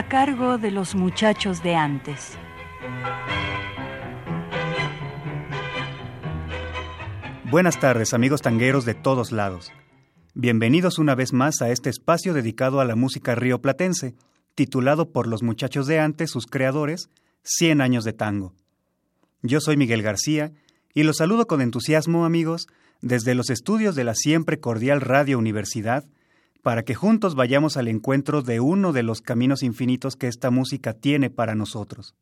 A cargo de los muchachos de antes. Buenas tardes, amigos tangueros de todos lados. Bienvenidos una vez más a este espacio dedicado a la música rioplatense, titulado por los muchachos de antes, sus creadores, 100 años de tango. Yo soy Miguel García y los saludo con entusiasmo, amigos, desde los estudios de la siempre cordial Radio Universidad, para que juntos vayamos al encuentro de uno de los caminos infinitos que esta música tiene para nosotros.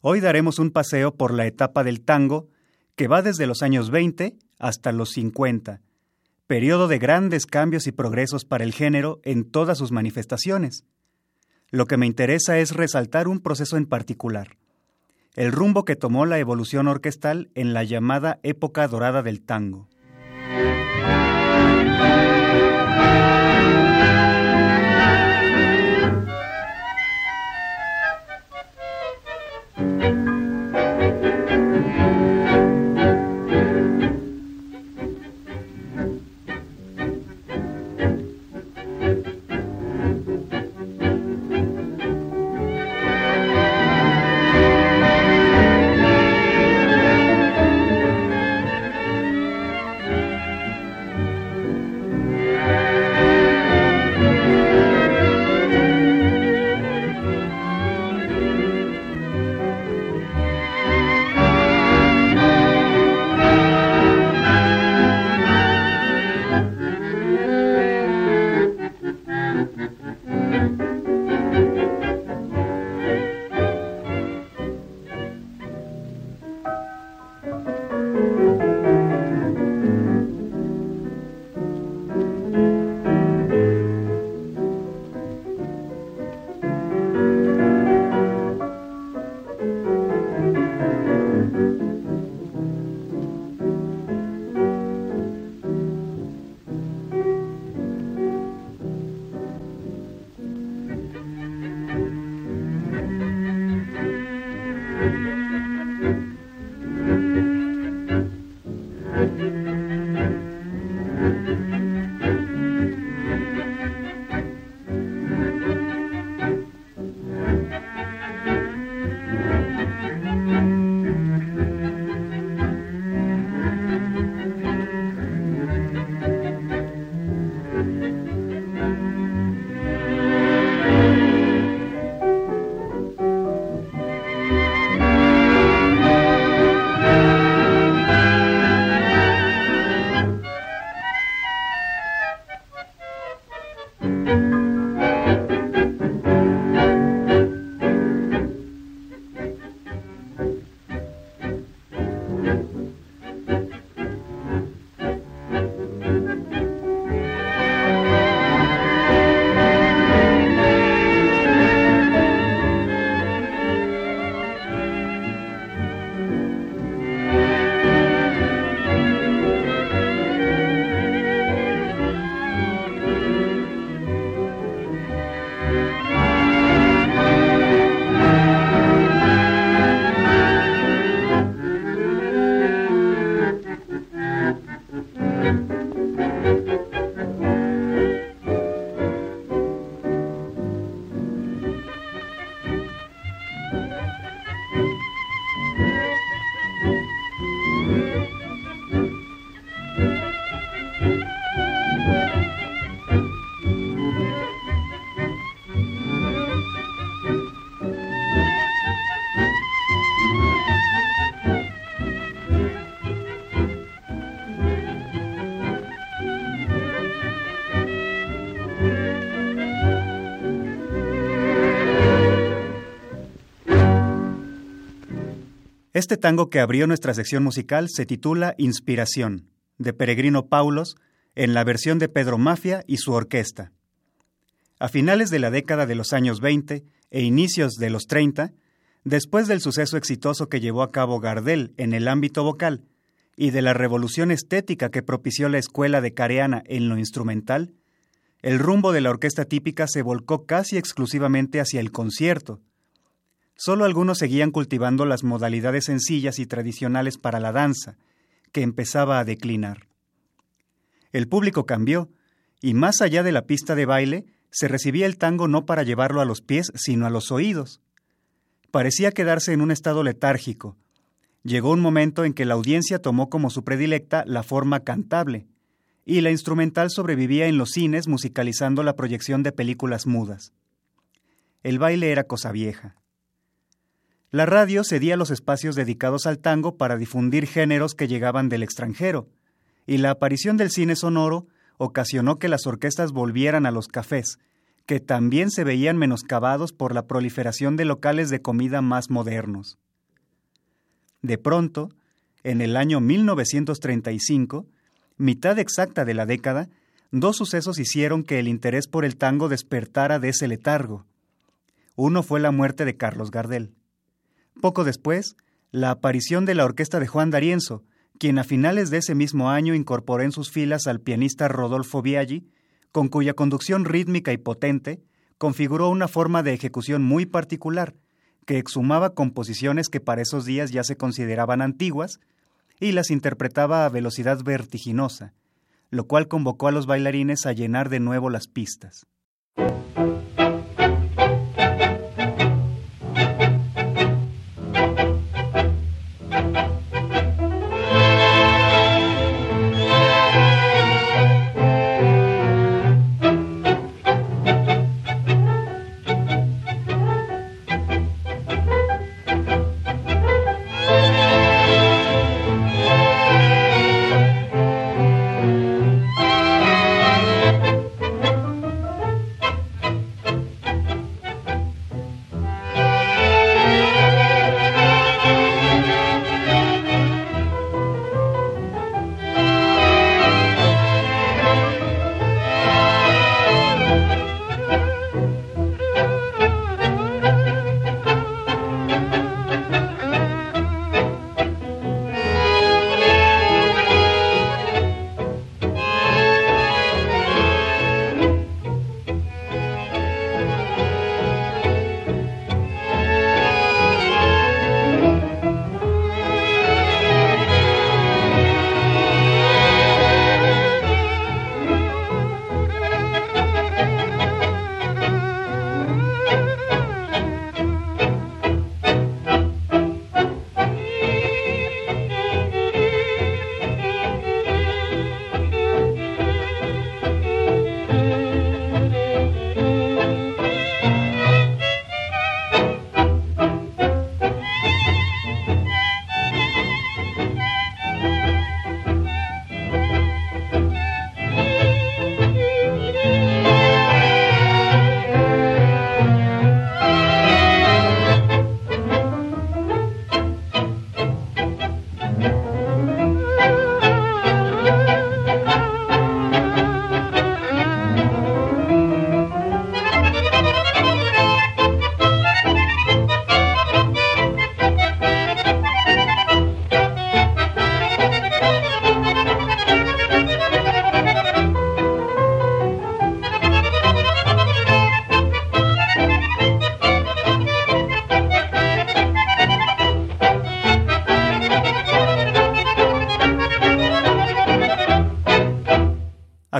Hoy daremos un paseo por la etapa del tango que va desde los años 20 hasta los 50, periodo de grandes cambios y progresos para el género en todas sus manifestaciones. Lo que me interesa es resaltar un proceso en particular, el rumbo que tomó la evolución orquestal en la llamada época dorada del tango. Este tango que abrió nuestra sección musical se titula Inspiración, de Peregrino Paulos, en la versión de Pedro Mafia y su orquesta. A finales de la década de los años 20, e inicios de los 30, después del suceso exitoso que llevó a cabo Gardel en el ámbito vocal y de la revolución estética que propició la escuela de Careana en lo instrumental, el rumbo de la orquesta típica se volcó casi exclusivamente hacia el concierto. Solo algunos seguían cultivando las modalidades sencillas y tradicionales para la danza, que empezaba a declinar. El público cambió, y más allá de la pista de baile, se recibía el tango no para llevarlo a los pies, sino a los oídos. Parecía quedarse en un estado letárgico. Llegó un momento en que la audiencia tomó como su predilecta la forma cantable, y la instrumental sobrevivía en los cines musicalizando la proyección de películas mudas. El baile era cosa vieja. La radio cedía los espacios dedicados al tango para difundir géneros que llegaban del extranjero, y la aparición del cine sonoro ocasionó que las orquestas volvieran a los cafés, que también se veían menoscabados por la proliferación de locales de comida más modernos. De pronto, en el año 1935, mitad exacta de la década, dos sucesos hicieron que el interés por el tango despertara de ese letargo. Uno fue la muerte de Carlos Gardel. Poco después, la aparición de la orquesta de Juan D'Arienzo, quien a finales de ese mismo año incorporó en sus filas al pianista Rodolfo Biaggi, con cuya conducción rítmica y potente configuró una forma de ejecución muy particular, que exhumaba composiciones que para esos días ya se consideraban antiguas y las interpretaba a velocidad vertiginosa, lo cual convocó a los bailarines a llenar de nuevo las pistas.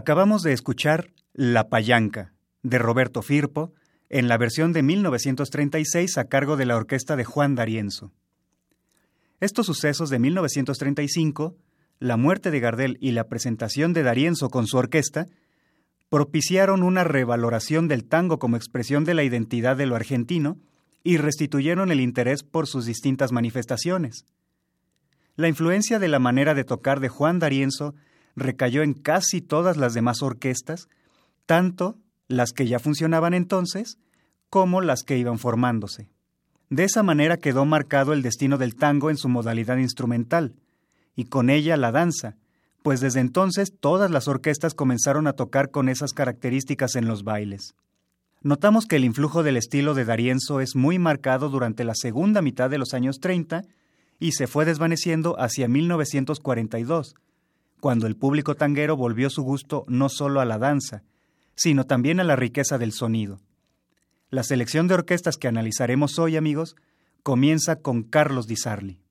Acabamos de escuchar La Payanca, de Roberto Firpo, en la versión de 1936 a cargo de la orquesta de Juan D'Arienzo. Estos sucesos de 1935, la muerte de Gardel y la presentación de D'Arienzo con su orquesta, propiciaron una revaloración del tango como expresión de la identidad de lo argentino y restituyeron el interés por sus distintas manifestaciones. La influencia de la manera de tocar de Juan D'Arienzo recayó en casi todas las demás orquestas, tanto las que ya funcionaban entonces como las que iban formándose. De esa manera quedó marcado el destino del tango en su modalidad instrumental, y con ella la danza, pues desde entonces todas las orquestas comenzaron a tocar con esas características en los bailes. notamos que el influjo del estilo de Darienzo es muy marcado durante la segunda mitad de los años 30 y se fue desvaneciendo hacia 1942, cuando el público tanguero volvió su gusto no solo a la danza, sino también a la riqueza del sonido. La selección de orquestas que analizaremos hoy, amigos, comienza con Carlos Di Sarli.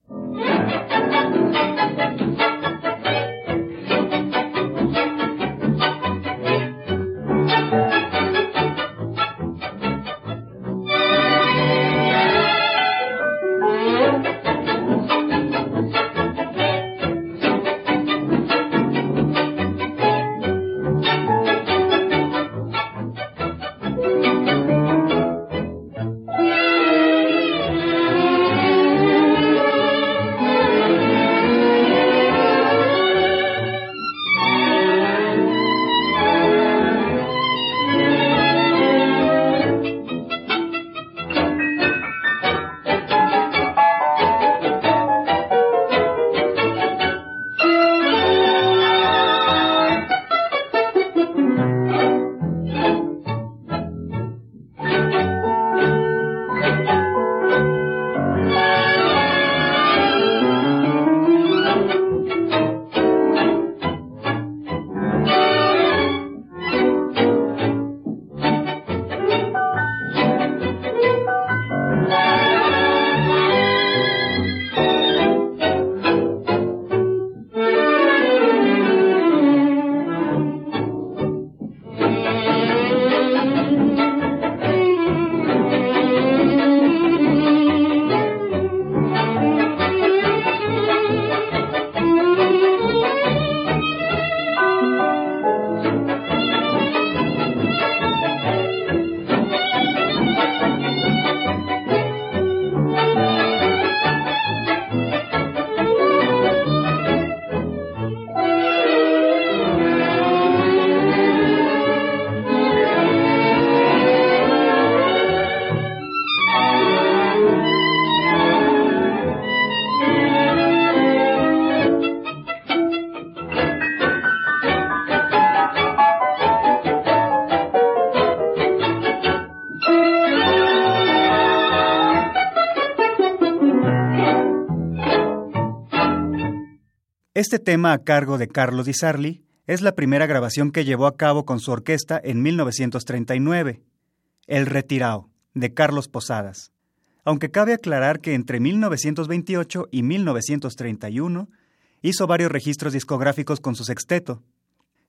Este tema a cargo de Carlo Di Sarli es la primera grabación que llevó a cabo con su orquesta en 1939, El Retirao, de Carlos Posadas. Aunque cabe aclarar que entre 1928 y 1931 hizo varios registros discográficos con su sexteto.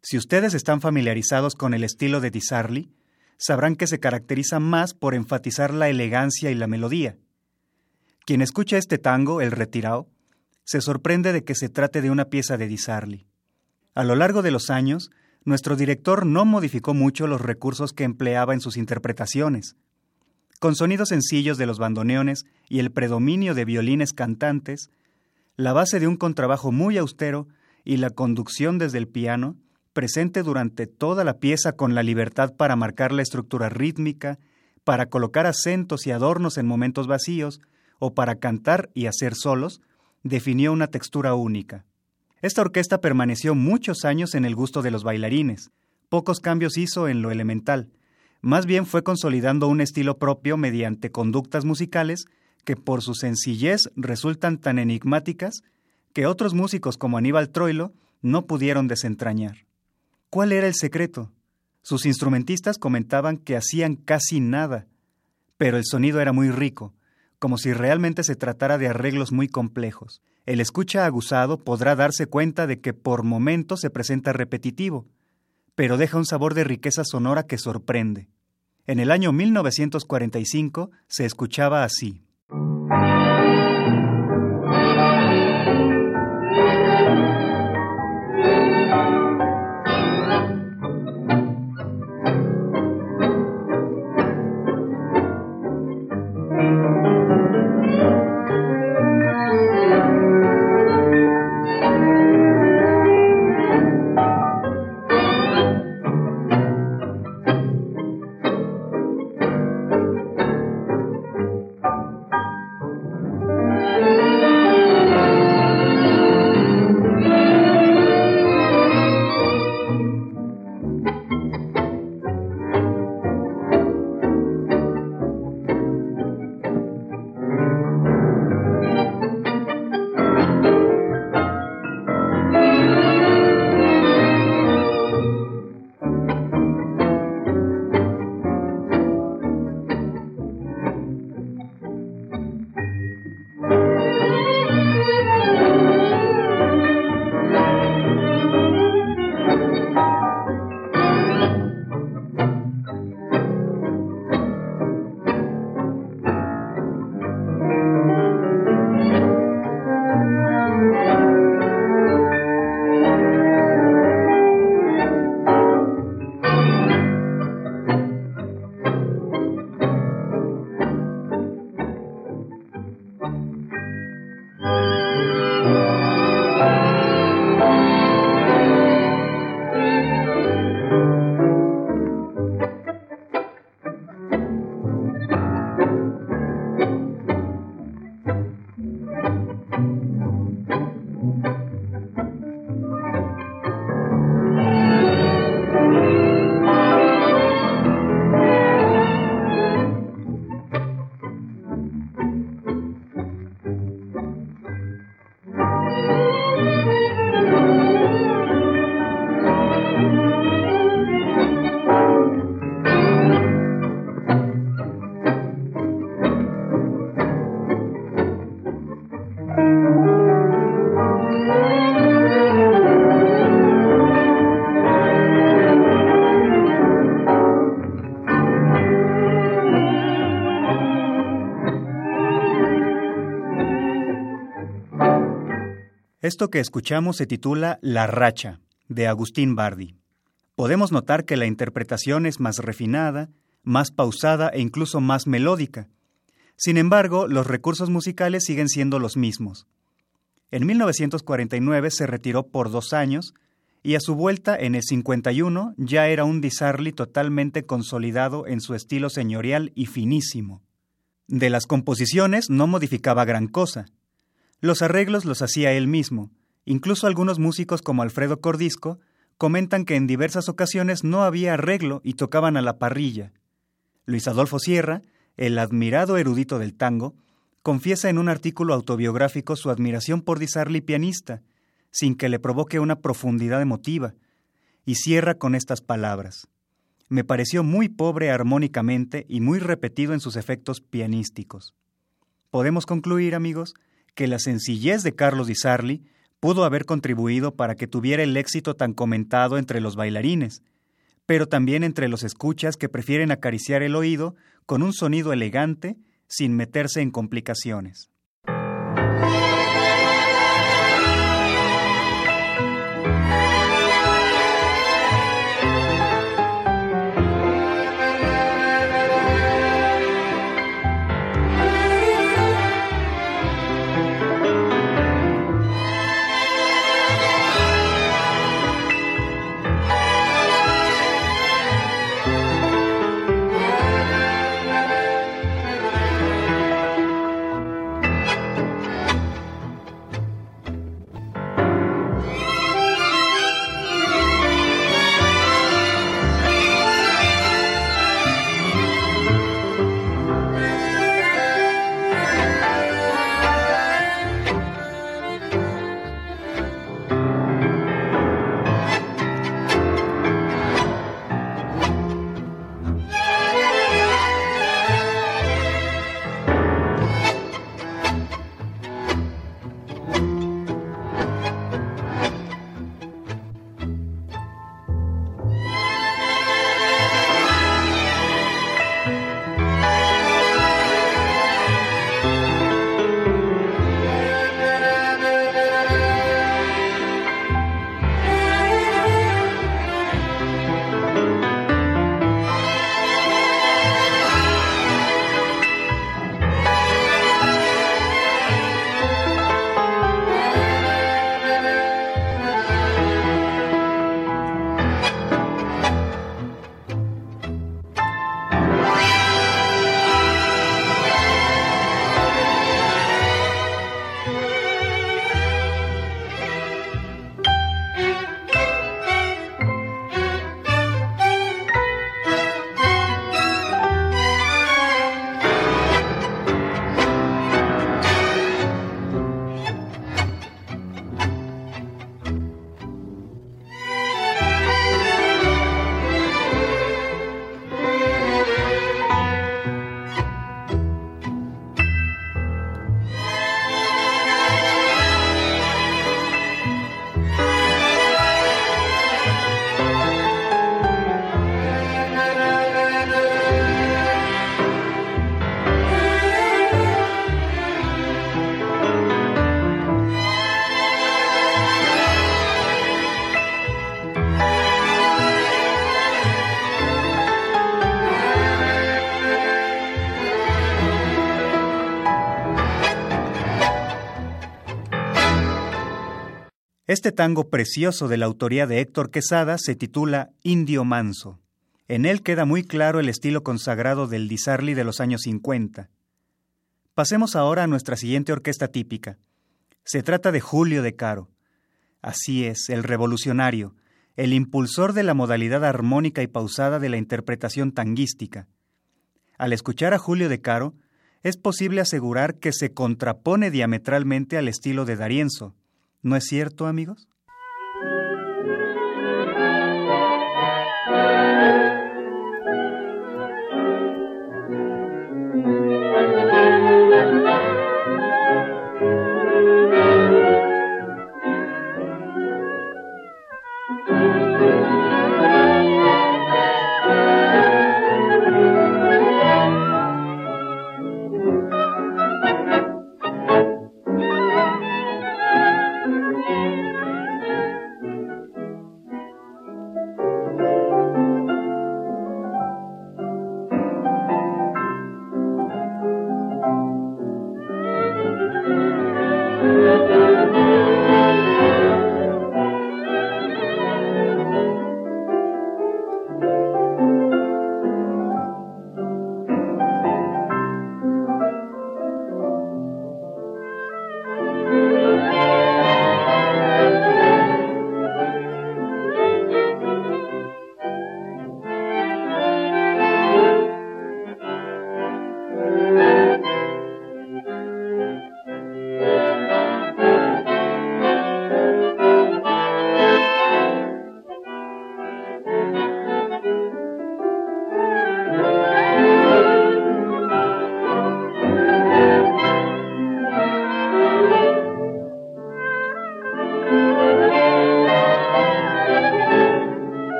Si ustedes están familiarizados con el estilo de Di Sarli, sabrán que se caracteriza más por enfatizar la elegancia y la melodía. Quien escucha este tango, El Retirao, se sorprende de que se trate de una pieza de Di Sarli. A lo largo de los años, nuestro director no modificó mucho los recursos que empleaba en sus interpretaciones. Con sonidos sencillos de los bandoneones y el predominio de violines cantantes, la base de un contrabajo muy austero y la conducción desde el piano, presente durante toda la pieza con la libertad para marcar la estructura rítmica, para colocar acentos y adornos en momentos vacíos, o para cantar y hacer solos, definió una textura única. Esta orquesta permaneció muchos años en el gusto de los bailarines. Pocos cambios hizo en lo elemental. Más bien fue consolidando un estilo propio mediante conductas musicales que por su sencillez resultan tan enigmáticas que otros músicos como Aníbal Troilo no pudieron desentrañar. ¿Cuál era el secreto? Sus instrumentistas comentaban que hacían casi nada, pero el sonido era muy rico, como si realmente se tratara de arreglos muy complejos. El escucha aguzado podrá darse cuenta de que por momentos se presenta repetitivo, pero deja un sabor de riqueza sonora que sorprende. En el año 1945 se escuchaba así. Esto que escuchamos se titula La Racha, de Agustín Bardi. Podemos notar que la interpretación es más refinada, más pausada e incluso más melódica. Sin embargo, los recursos musicales siguen siendo los mismos. En 1949 se retiró por dos años y a su vuelta en el 51 ya era un Disarli totalmente consolidado en su estilo señorial y finísimo. De las composiciones no modificaba gran cosa. Los arreglos los hacía él mismo. Incluso algunos músicos como Alfredo Cordisco comentan que en diversas ocasiones no había arreglo y tocaban a la parrilla. Luis Adolfo Sierra, el admirado erudito del tango, confiesa en un artículo autobiográfico su admiración por Di Sarli pianista, sin que le provoque una profundidad emotiva, y cierra con estas palabras. Me pareció muy pobre armónicamente y muy repetido en sus efectos pianísticos. Podemos concluir, amigos, que la sencillez de Carlos Di Sarli pudo haber contribuido para que tuviera el éxito tan comentado entre los bailarines, pero también entre los escuchas que prefieren acariciar el oído con un sonido elegante sin meterse en complicaciones. Este tango precioso de la autoría de Héctor Quesada se titula Indio Manso. En él queda muy claro el estilo consagrado del Disarli de los años 50. Pasemos ahora a nuestra siguiente orquesta típica. Se trata de Julio de Caro. Así es, el revolucionario, el impulsor de la modalidad armónica y pausada de la interpretación tanguística. Al escuchar a Julio de Caro, es posible asegurar que se contrapone diametralmente al estilo de Darienzo, ¿No es cierto, amigos?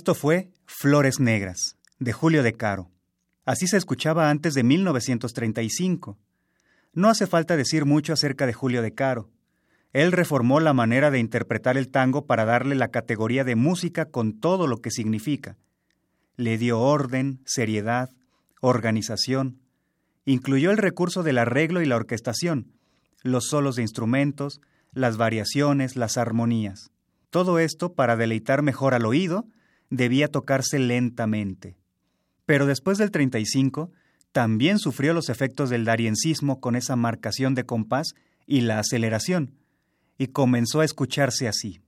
Esto fue Flores Negras, de Julio de Caro. Así se escuchaba antes de 1935. No hace falta decir mucho acerca de Julio de Caro. Él reformó la manera de interpretar el tango para darle la categoría de música con todo lo que significa. Le dio orden, seriedad, organización. Incluyó el recurso del arreglo y la orquestación, los solos de instrumentos, las variaciones, las armonías. Todo esto, para deleitar mejor al oído, debía tocarse lentamente. Pero después del 35, también sufrió los efectos del dariencismo con esa marcación de compás y la aceleración, y comenzó a escucharse así.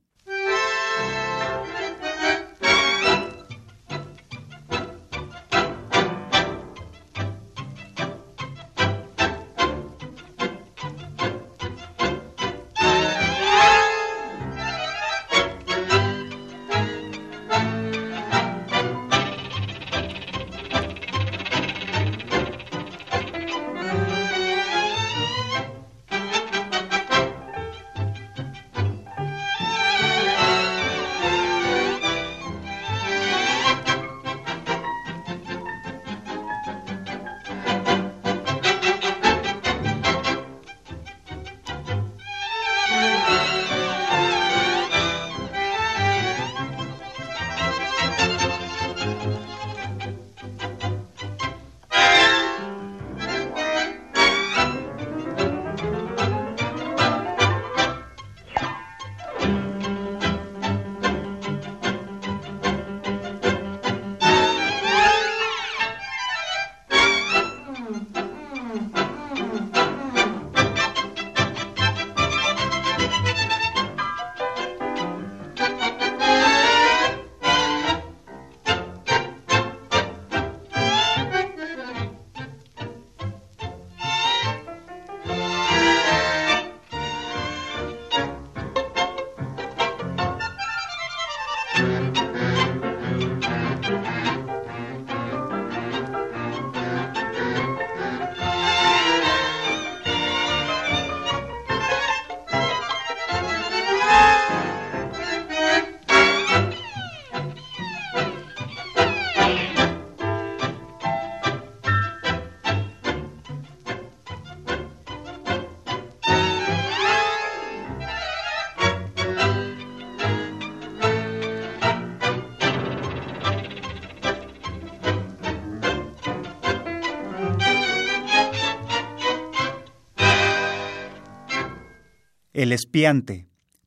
El espiante,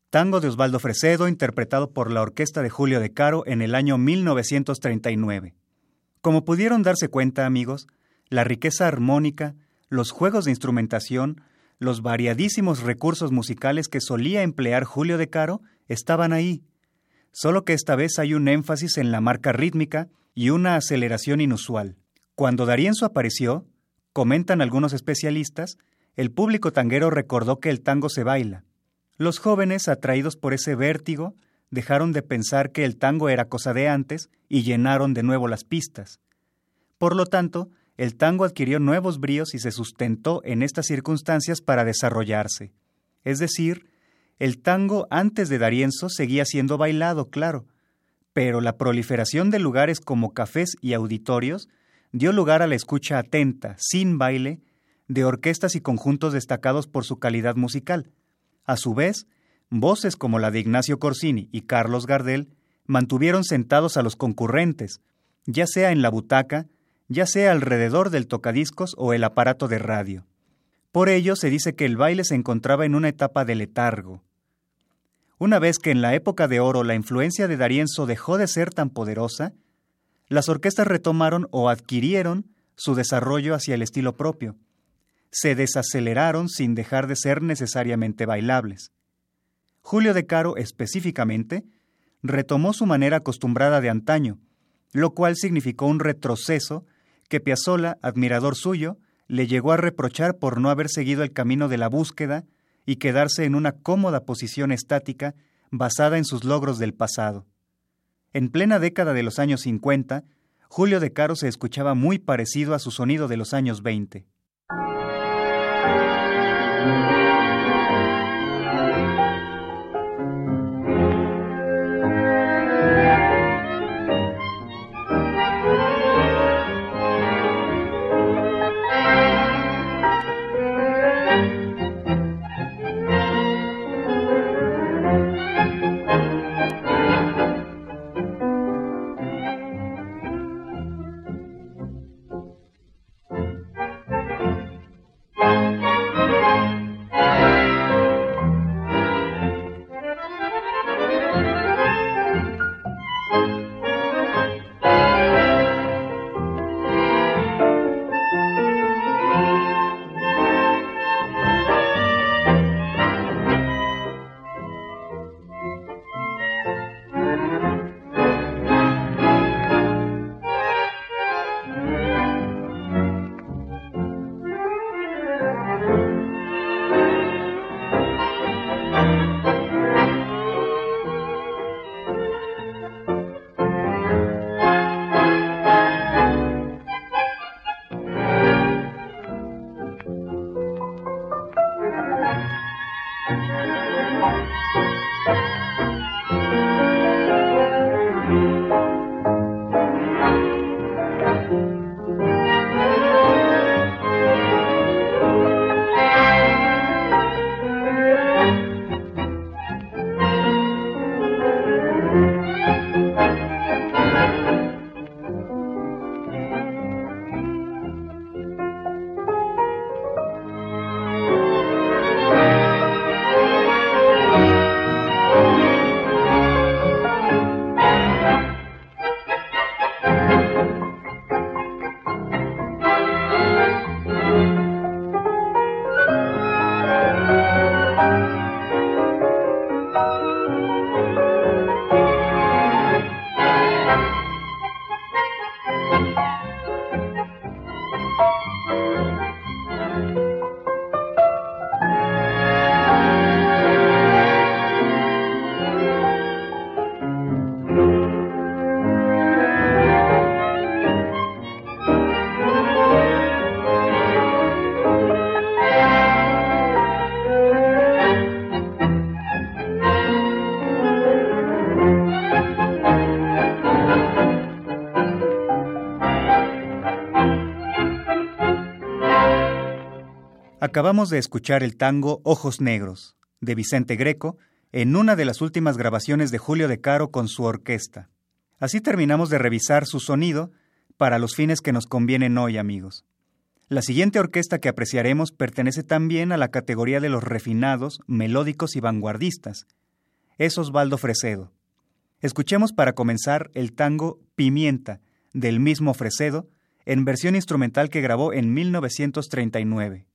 tango de Osvaldo Fresedo interpretado por la orquesta de Julio de Caro en el año 1939. Como pudieron darse cuenta, amigos, la riqueza armónica, los juegos de instrumentación, los variadísimos recursos musicales que solía emplear Julio de Caro estaban ahí, solo que esta vez hay un énfasis en la marca rítmica y una aceleración inusual. Cuando Darienzo apareció, comentan algunos especialistas, el público tanguero recordó que el tango se baila. Los jóvenes, atraídos por ese vértigo, dejaron de pensar que el tango era cosa de antes y llenaron de nuevo las pistas. Por lo tanto, el tango adquirió nuevos bríos y se sustentó en estas circunstancias para desarrollarse. Es decir, el tango antes de Darienzo seguía siendo bailado, claro, pero la proliferación de lugares como cafés y auditorios dio lugar a la escucha atenta, sin baile, de orquestas y conjuntos destacados por su calidad musical. A su vez, voces como la de Ignacio Corsini y Carlos Gardel mantuvieron sentados a los concurrentes, ya sea en la butaca, ya sea alrededor del tocadiscos o el aparato de radio. Por ello se dice que el baile se encontraba en una etapa de letargo. Una vez que en la época de oro la influencia de Darienzo dejó de ser tan poderosa, las orquestas retomaron o adquirieron su desarrollo hacia el estilo propio, se desaceleraron sin dejar de ser necesariamente bailables. Julio de Caro específicamente retomó su manera acostumbrada de antaño, lo cual significó un retroceso que Piazzolla, admirador suyo, le llegó a reprochar por no haber seguido el camino de la búsqueda y quedarse en una cómoda posición estática basada en sus logros del pasado. En plena década de los años 50, Julio de Caro se escuchaba muy parecido a su sonido de los años 20. Acabamos de escuchar el tango Ojos Negros, de Vicente Greco, en una de las últimas grabaciones de Julio de Caro con su orquesta. Así terminamos de revisar su sonido para los fines que nos convienen hoy, amigos. La siguiente orquesta que apreciaremos pertenece también a la categoría de los refinados, melódicos y vanguardistas. Es Osvaldo Fresedo. Escuchemos para comenzar el tango Pimienta, del mismo Fresedo, en versión instrumental que grabó en 1939.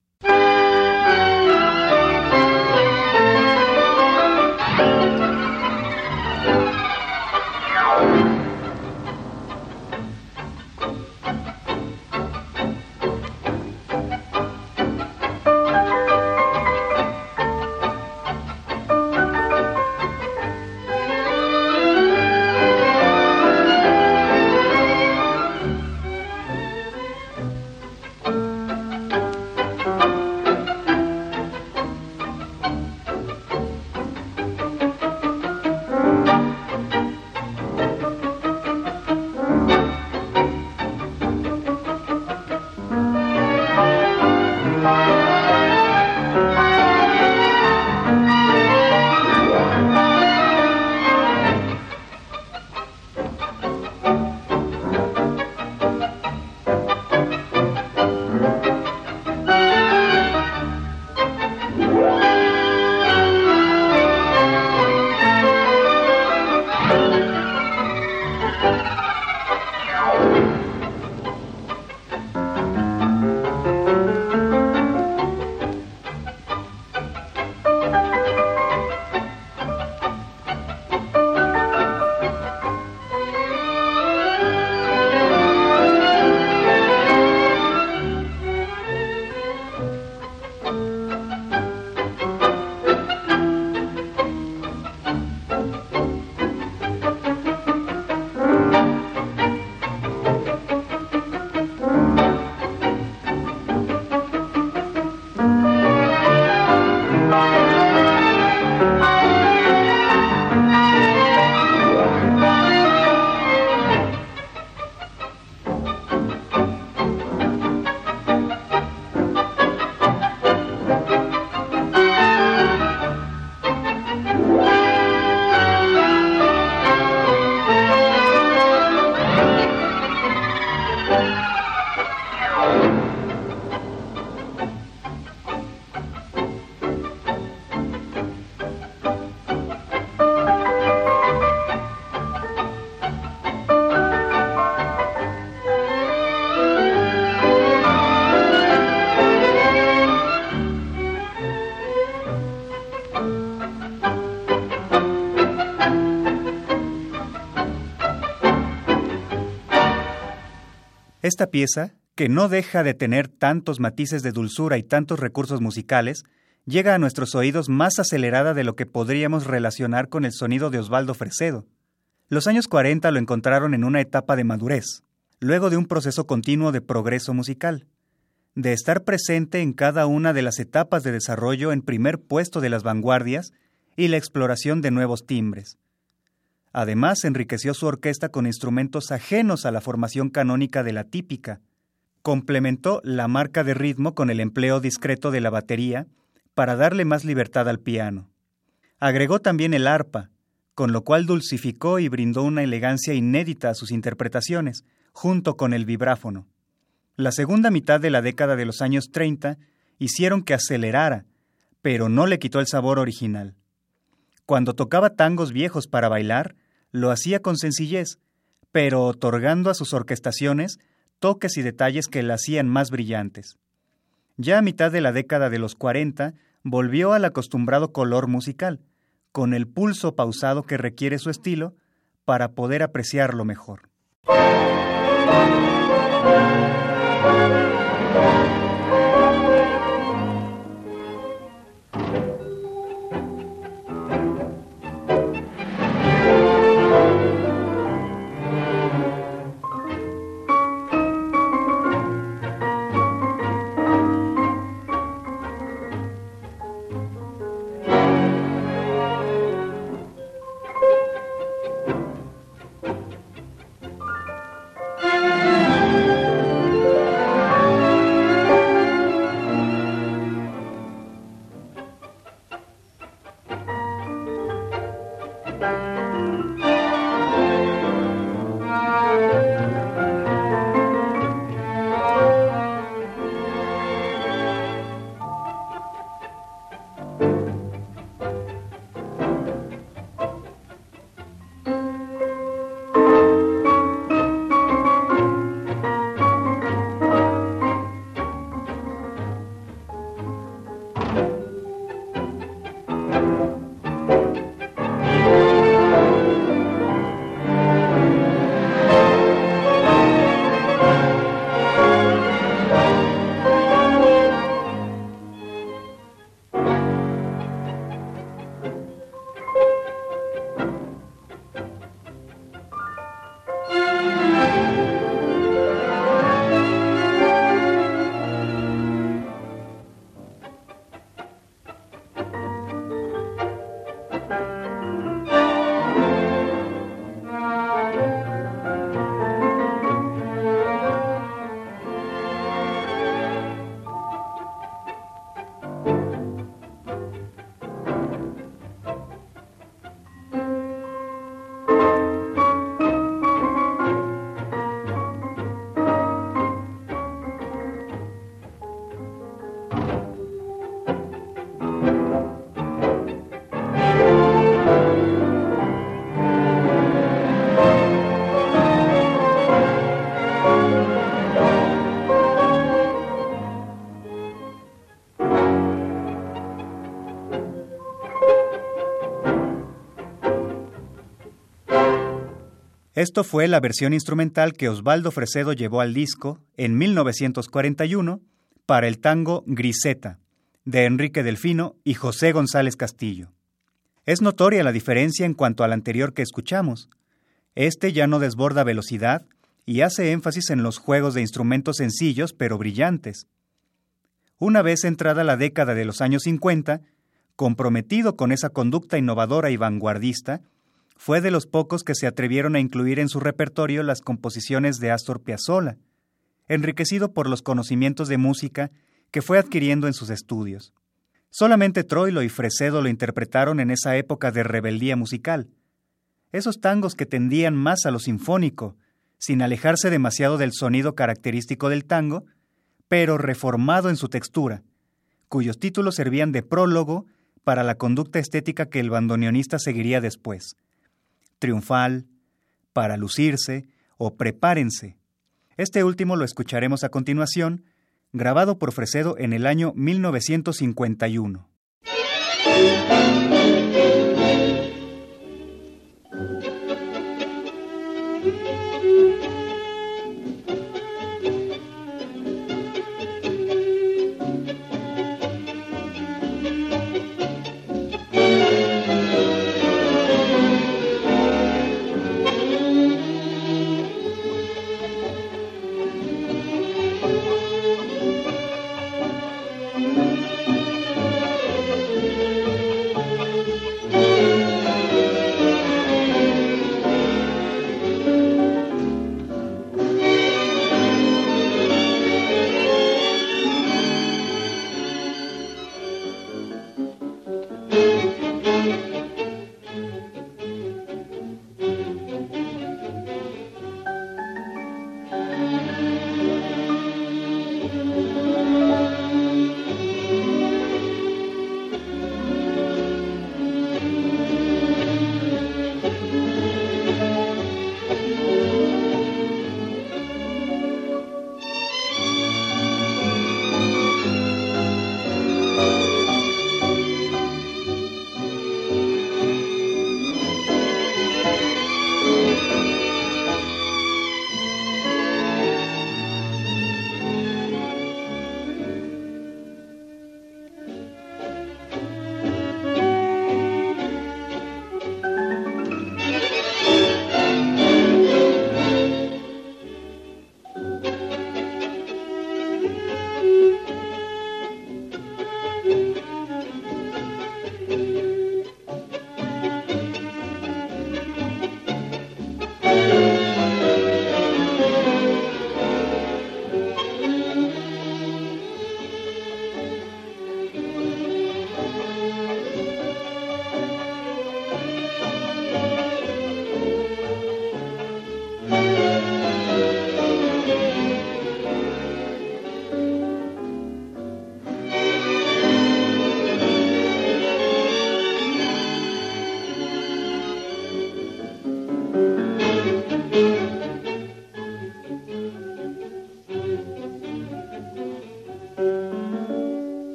Esta pieza, que no deja de tener tantos matices de dulzura y tantos recursos musicales, llega a nuestros oídos más acelerada de lo que podríamos relacionar con el sonido de Osvaldo Fresedo. Los años 40 lo encontraron en una etapa de madurez, luego de un proceso continuo de progreso musical, de estar presente en cada una de las etapas de desarrollo en primer puesto de las vanguardias y la exploración de nuevos timbres. Además, enriqueció su orquesta con instrumentos ajenos a la formación canónica de la típica. Complementó la marca de ritmo con el empleo discreto de la batería para darle más libertad al piano. Agregó también el arpa, con lo cual dulcificó y brindó una elegancia inédita a sus interpretaciones, junto con el vibráfono. La segunda mitad de la década de los años 30 hicieron que acelerara, pero no le quitó el sabor original. Cuando tocaba tangos viejos para bailar, lo hacía con sencillez, pero otorgando a sus orquestaciones toques y detalles que la hacían más brillantes. Ya a mitad de la década de los 40 volvió al acostumbrado color musical, con el pulso pausado que requiere su estilo para poder apreciarlo mejor. Esto fue la versión instrumental que Osvaldo Fresedo llevó al disco en 1941 para el tango Griseta, de Enrique Delfino y José González Castillo. Es notoria la diferencia en cuanto al anterior que escuchamos. Este ya no desborda velocidad y hace énfasis en los juegos de instrumentos sencillos pero brillantes. Una vez entrada la década de los años 50, comprometido con esa conducta innovadora y vanguardista, fue de los pocos que se atrevieron a incluir en su repertorio las composiciones de Astor Piazzolla, enriquecido por los conocimientos de música que fue adquiriendo en sus estudios. Solamente Troilo y Fresedo lo interpretaron en esa época de rebeldía musical. Esos tangos que tendían más a lo sinfónico, sin alejarse demasiado del sonido característico del tango, pero reformado en su textura, cuyos títulos servían de prólogo para la conducta estética que el bandoneonista seguiría después triunfal, para lucirse o prepárense. Este último lo escucharemos a continuación, grabado por Fresedo en el año 1951.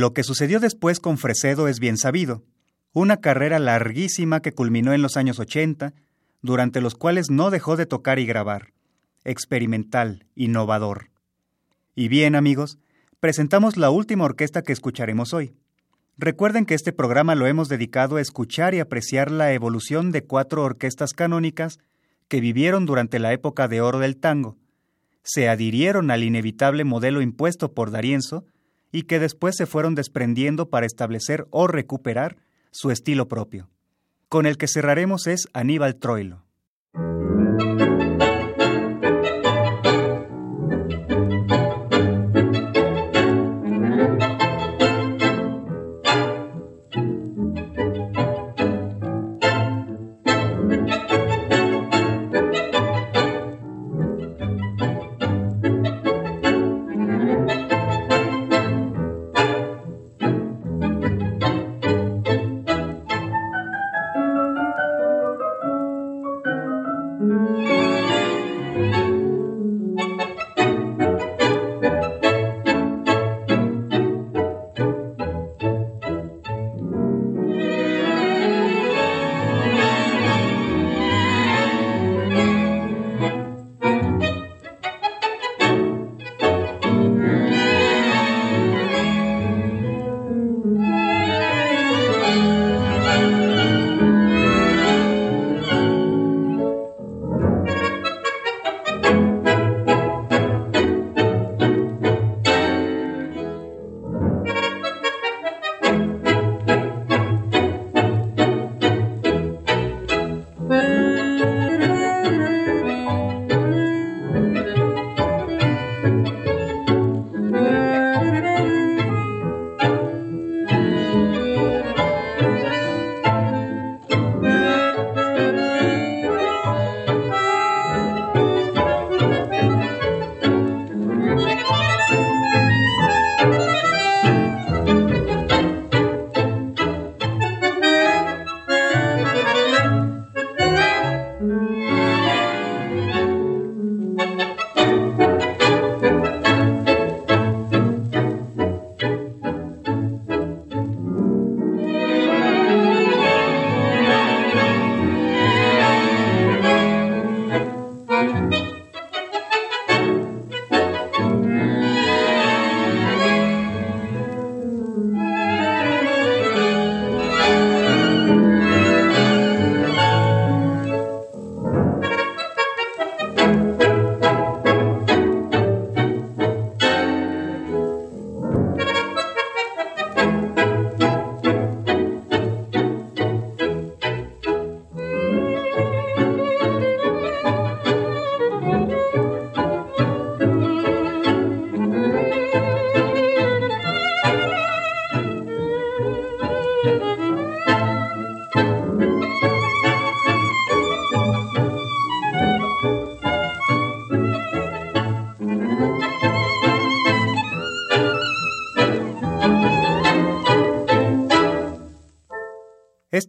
Lo que sucedió después con Fresedo es bien sabido. Una carrera larguísima que culminó en los años 80, durante los cuales no dejó de tocar y grabar. Experimental, innovador. Y bien, amigos, presentamos la última orquesta que escucharemos hoy. Recuerden que este programa lo hemos dedicado a escuchar y apreciar la evolución de cuatro orquestas canónicas que vivieron durante la época de oro del tango, se adhirieron al inevitable modelo impuesto por Darienzo y que después se fueron desprendiendo para establecer o recuperar su estilo propio. Con el que cerraremos es Aníbal Troilo.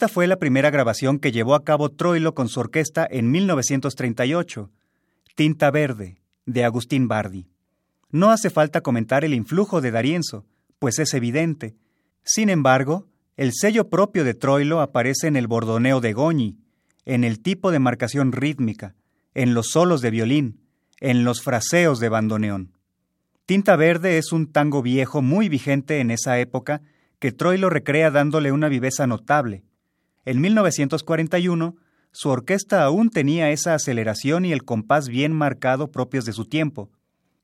Esta fue la primera grabación que llevó a cabo Troilo con su orquesta en 1938, Tinta Verde, de Agustín Bardi. No hace falta comentar el influjo de Darienzo, pues es evidente. Sin embargo, el sello propio de Troilo aparece en el bordoneo de Goñi, en el tipo de marcación rítmica, en los solos de violín, en los fraseos de bandoneón. Tinta Verde es un tango viejo muy vigente en esa época que Troilo recrea dándole una viveza notable, en 1941, su orquesta aún tenía esa aceleración y el compás bien marcado propios de su tiempo,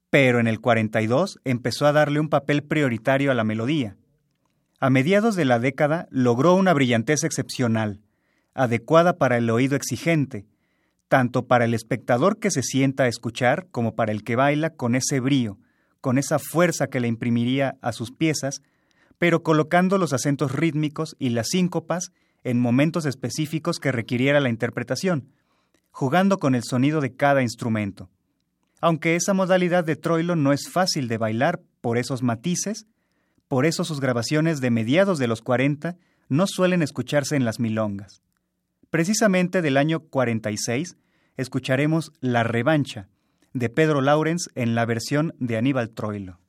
pero en el 42 empezó a darle un papel prioritario a la melodía. A mediados de la década logró una brillantez excepcional, adecuada para el oído exigente, tanto para el espectador que se sienta a escuchar como para el que baila con ese brío, con esa fuerza que le imprimiría a sus piezas, pero colocando los acentos rítmicos y las síncopas en momentos específicos que requiriera la interpretación, jugando con el sonido de cada instrumento. Aunque esa modalidad de Troilo no es fácil de bailar por esos matices, por eso sus grabaciones de mediados de los 40 no suelen escucharse en las milongas. Precisamente del año 46 escucharemos La Revancha, de Pedro Laurens en la versión de Aníbal Troilo.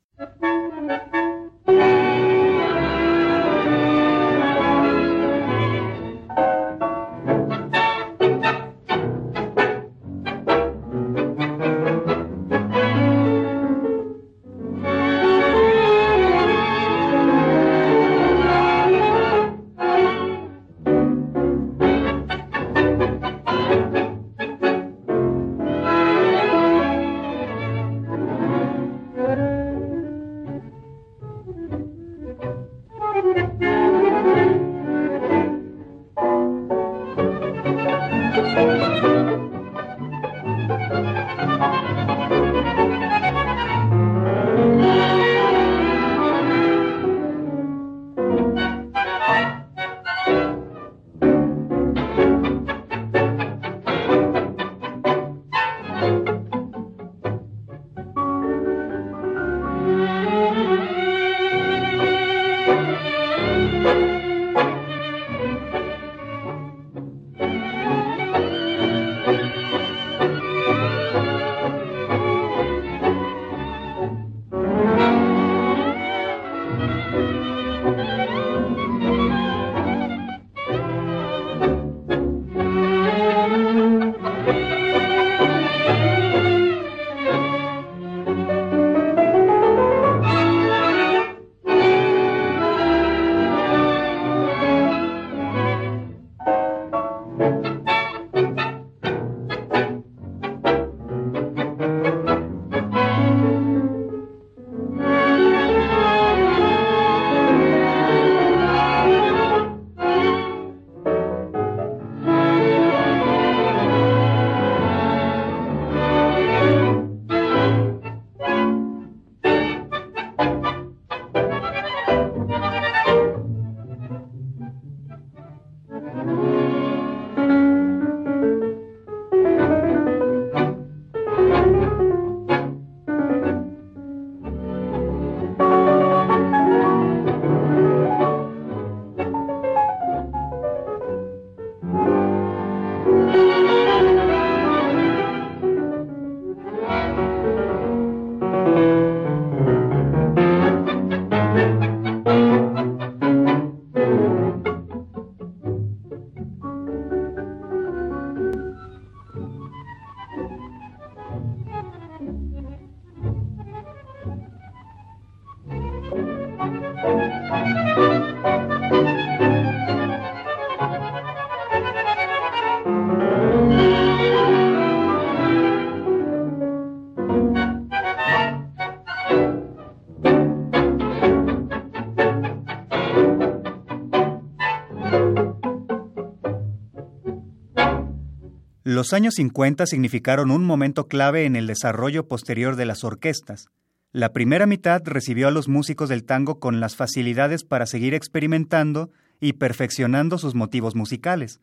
Los años 50 significaron un momento clave en el desarrollo posterior de las orquestas. La primera mitad recibió a los músicos del tango con las facilidades para seguir experimentando y perfeccionando sus motivos musicales.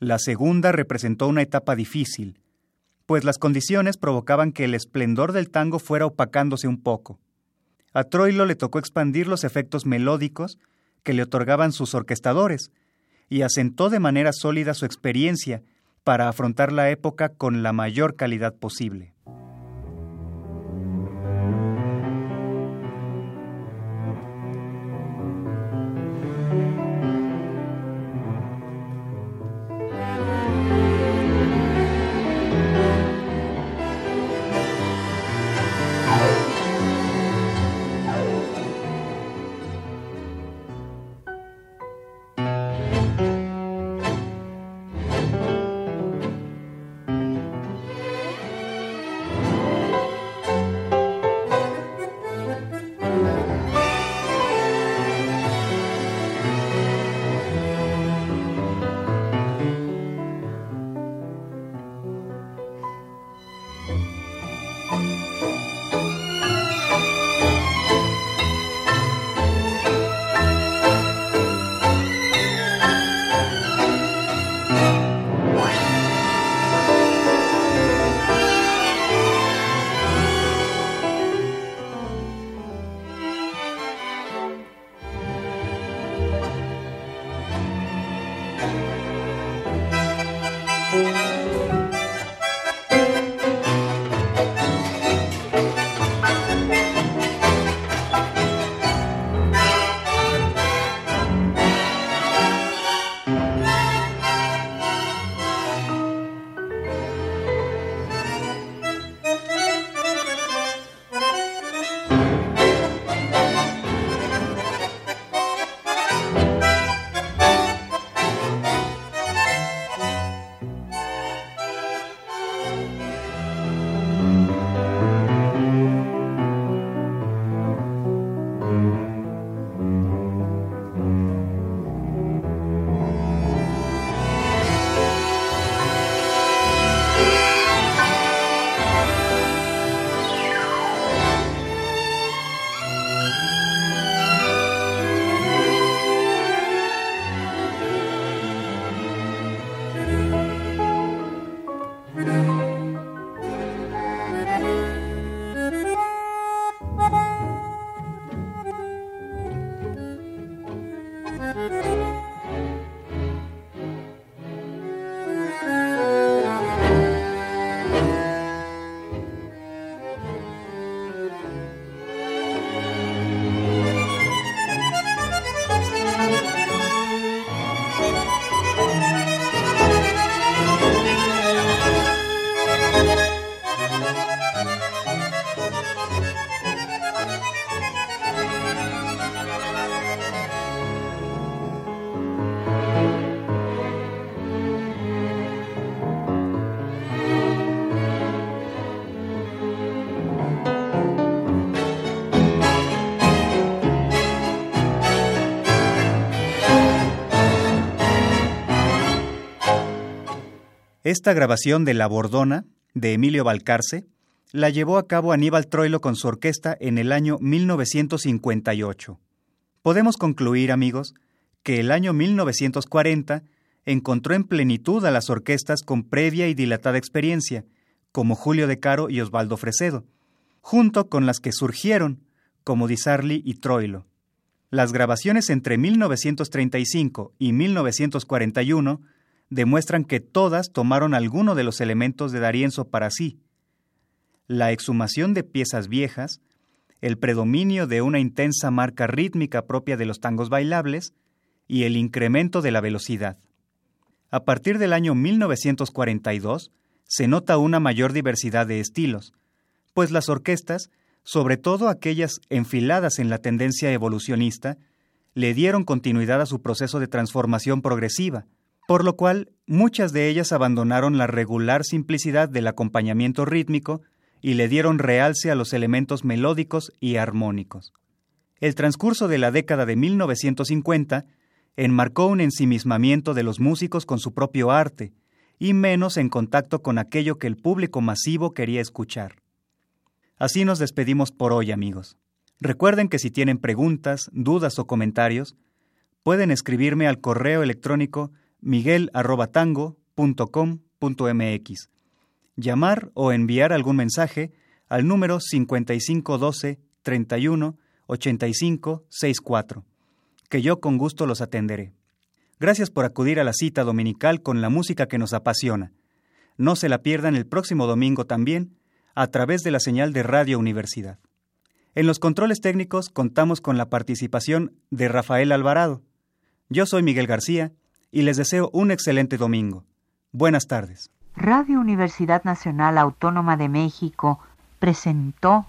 La segunda representó una etapa difícil, pues las condiciones provocaban que el esplendor del tango fuera opacándose un poco. A Troilo le tocó expandir los efectos melódicos que le otorgaban sus orquestadores, y asentó de manera sólida su experiencia para afrontar la época con la mayor calidad posible. thank you. Esta grabación de La Bordona, de Emilio Balcarce, la llevó a cabo Aníbal Troilo con su orquesta en el año 1958. Podemos concluir, amigos, que el año 1940 encontró en plenitud a las orquestas con previa y dilatada experiencia, como Julio de Caro y Osvaldo Fresedo, junto con las que surgieron, como Di Sarli y Troilo. Las grabaciones entre 1935 y 1941 demuestran que todas tomaron alguno de los elementos de Darienzo para sí. La exhumación de piezas viejas, el predominio de una intensa marca rítmica propia de los tangos bailables y el incremento de la velocidad. A partir del año 1942 se nota una mayor diversidad de estilos, pues las orquestas, sobre todo aquellas enfiladas en la tendencia evolucionista, le dieron continuidad a su proceso de transformación progresiva, por lo cual muchas de ellas abandonaron la regular simplicidad del acompañamiento rítmico y le dieron realce a los elementos melódicos y armónicos. El transcurso de la década de 1950 enmarcó un ensimismamiento de los músicos con su propio arte y menos en contacto con aquello que el público masivo quería escuchar. Así nos despedimos por hoy, amigos. Recuerden que si tienen preguntas, dudas o comentarios, pueden escribirme al correo electrónico miguel.tango.com.mx, llamar o enviar algún mensaje al número 5512 31 85 64, que yo con gusto los atenderé. Gracias por acudir a la cita dominical con la música que nos apasiona. No se la pierdan el próximo domingo también, a través de la señal de Radio Universidad. En los controles técnicos contamos con la participación de Rafael Alvarado. Yo soy Miguel García y les deseo un excelente domingo. Buenas tardes. Radio Universidad Nacional Autónoma de México presentó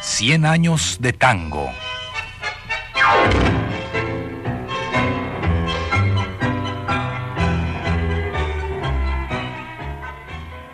Cien años de tango.